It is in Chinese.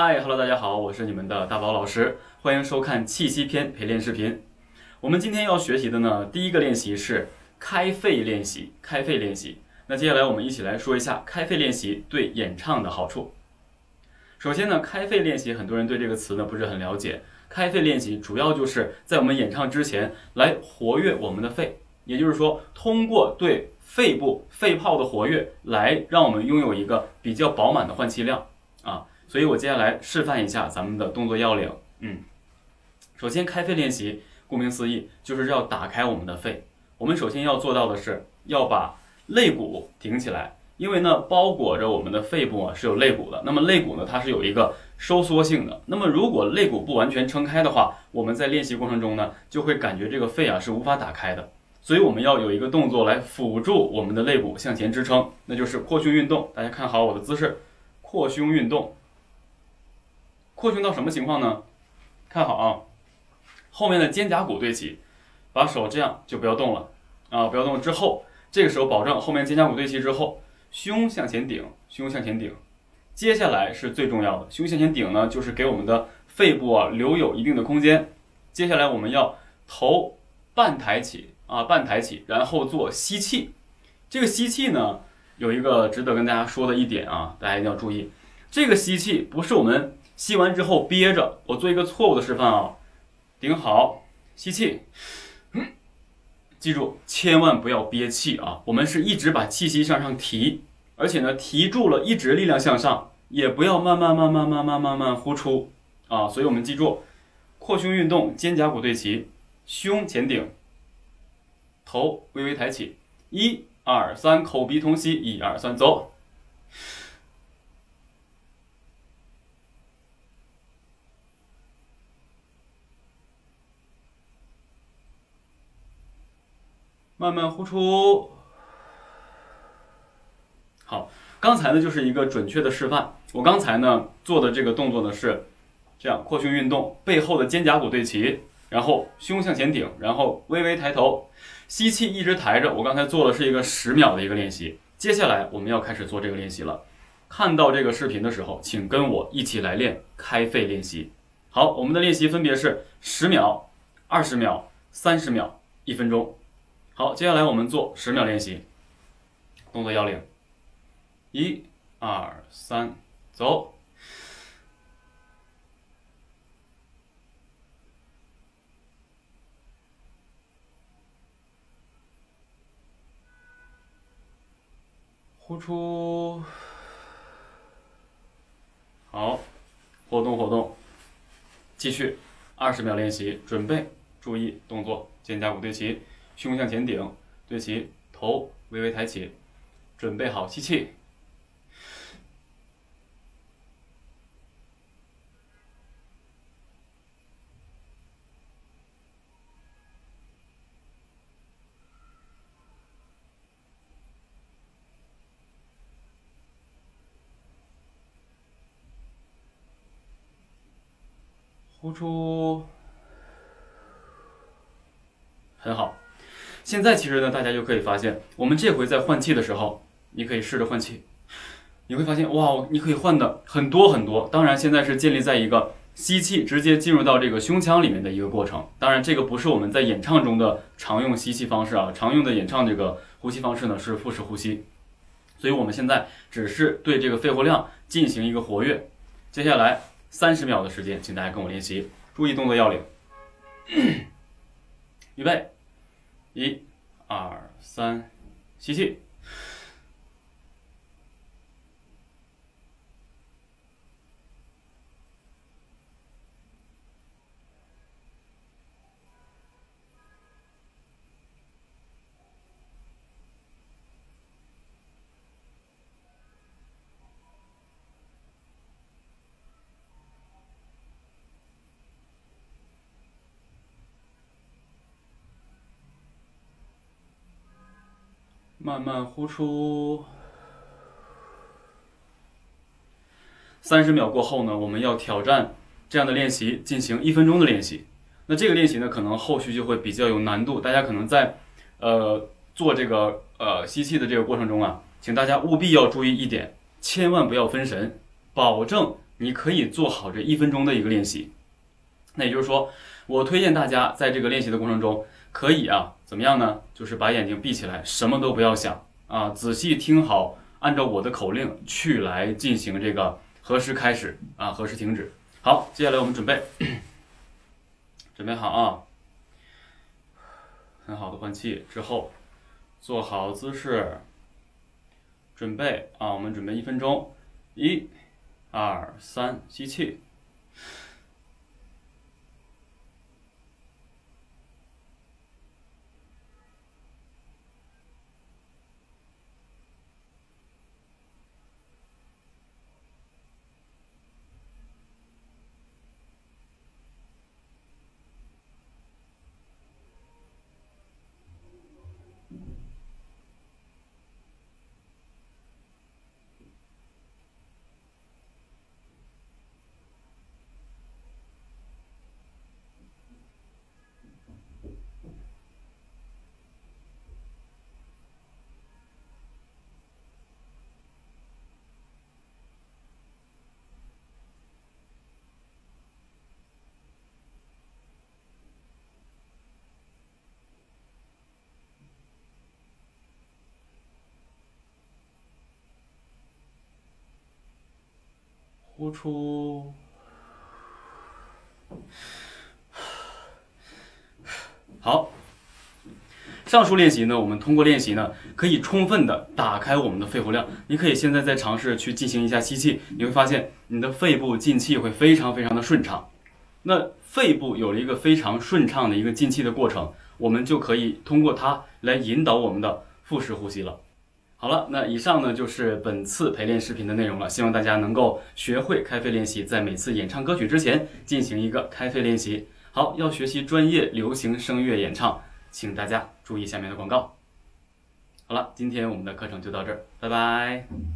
嗨，Hello，大家好，我是你们的大宝老师，欢迎收看气息篇陪练视频。我们今天要学习的呢，第一个练习是开肺练习，开肺练习。那接下来我们一起来说一下开肺练习对演唱的好处。首先呢，开肺练习很多人对这个词呢不是很了解。开肺练习主要就是在我们演唱之前来活跃我们的肺，也就是说，通过对肺部肺泡的活跃来让我们拥有一个比较饱满的换气量啊。所以我接下来示范一下咱们的动作要领。嗯，首先开肺练习，顾名思义就是要打开我们的肺。我们首先要做到的是要把肋骨挺起来，因为呢包裹着我们的肺部啊是有肋骨的。那么肋骨呢它是有一个收缩性的。那么如果肋骨不完全撑开的话，我们在练习过程中呢就会感觉这个肺啊是无法打开的。所以我们要有一个动作来辅助我们的肋骨向前支撑，那就是扩胸运动。大家看好我的姿势，扩胸运动。扩胸到什么情况呢？看好啊，后面的肩胛骨对齐，把手这样就不要动了啊，不要动。之后这个时候保证后面肩胛骨对齐之后，胸向前顶，胸向前顶。接下来是最重要的，胸向前顶呢，就是给我们的肺部啊留有一定的空间。接下来我们要头半抬起啊，半抬起，然后做吸气。这个吸气呢，有一个值得跟大家说的一点啊，大家一定要注意，这个吸气不是我们。吸完之后憋着，我做一个错误的示范啊，顶好，吸气，记住千万不要憋气啊，我们是一直把气息向上提，而且呢提住了，一直力量向上，也不要慢慢慢慢慢慢慢慢呼出。啊，所以我们记住，扩胸运动，肩胛骨对齐，胸前顶，头微微抬起，一二三，口鼻同吸，一二三，走。慢慢呼出。好，刚才呢就是一个准确的示范。我刚才呢做的这个动作呢是这样扩胸运动，背后的肩胛骨对齐，然后胸向前顶，然后微微抬头，吸气一直抬着。我刚才做的是一个十秒的一个练习。接下来我们要开始做这个练习了。看到这个视频的时候，请跟我一起来练开肺练习。好，我们的练习分别是十秒、二十秒、三十秒、一分钟。好，接下来我们做十秒练习，动作要领，一、二、三，走，呼出，好，活动活动，继续，二十秒练习，准备，注意动作，肩胛骨对齐。胸向前顶，对齐，头微微抬起，准备好吸气，呼出，很好。现在其实呢，大家就可以发现，我们这回在换气的时候，你可以试着换气，你会发现哇，你可以换的很多很多。当然，现在是建立在一个吸气直接进入到这个胸腔里面的一个过程。当然，这个不是我们在演唱中的常用吸气方式啊，常用的演唱这个呼吸方式呢是腹式呼吸。所以我们现在只是对这个肺活量进行一个活跃。接下来三十秒的时间，请大家跟我练习，注意动作要领，预备。一、二、三，吸气。慢慢呼出。三十秒过后呢，我们要挑战这样的练习，进行一分钟的练习。那这个练习呢，可能后续就会比较有难度。大家可能在呃做这个呃吸气的这个过程中啊，请大家务必要注意一点，千万不要分神，保证你可以做好这一分钟的一个练习。那也就是说，我推荐大家在这个练习的过程中，可以啊，怎么样呢？就是把眼睛闭起来，什么都不要想啊，仔细听好，按照我的口令去来进行这个何时开始啊，何时停止。好，接下来我们准备，准备好啊，很好的换气之后，做好姿势，准备啊，我们准备一分钟，一、二、三，吸气。呼出。好，上述练习呢，我们通过练习呢，可以充分的打开我们的肺活量。你可以现在再尝试去进行一下吸气，你会发现你的肺部进气会非常非常的顺畅。那肺部有了一个非常顺畅的一个进气的过程，我们就可以通过它来引导我们的腹式呼吸了。好了，那以上呢就是本次陪练视频的内容了。希望大家能够学会开肺练习，在每次演唱歌曲之前进行一个开肺练习。好，要学习专业流行声乐演唱，请大家注意下面的广告。好了，今天我们的课程就到这儿，拜拜。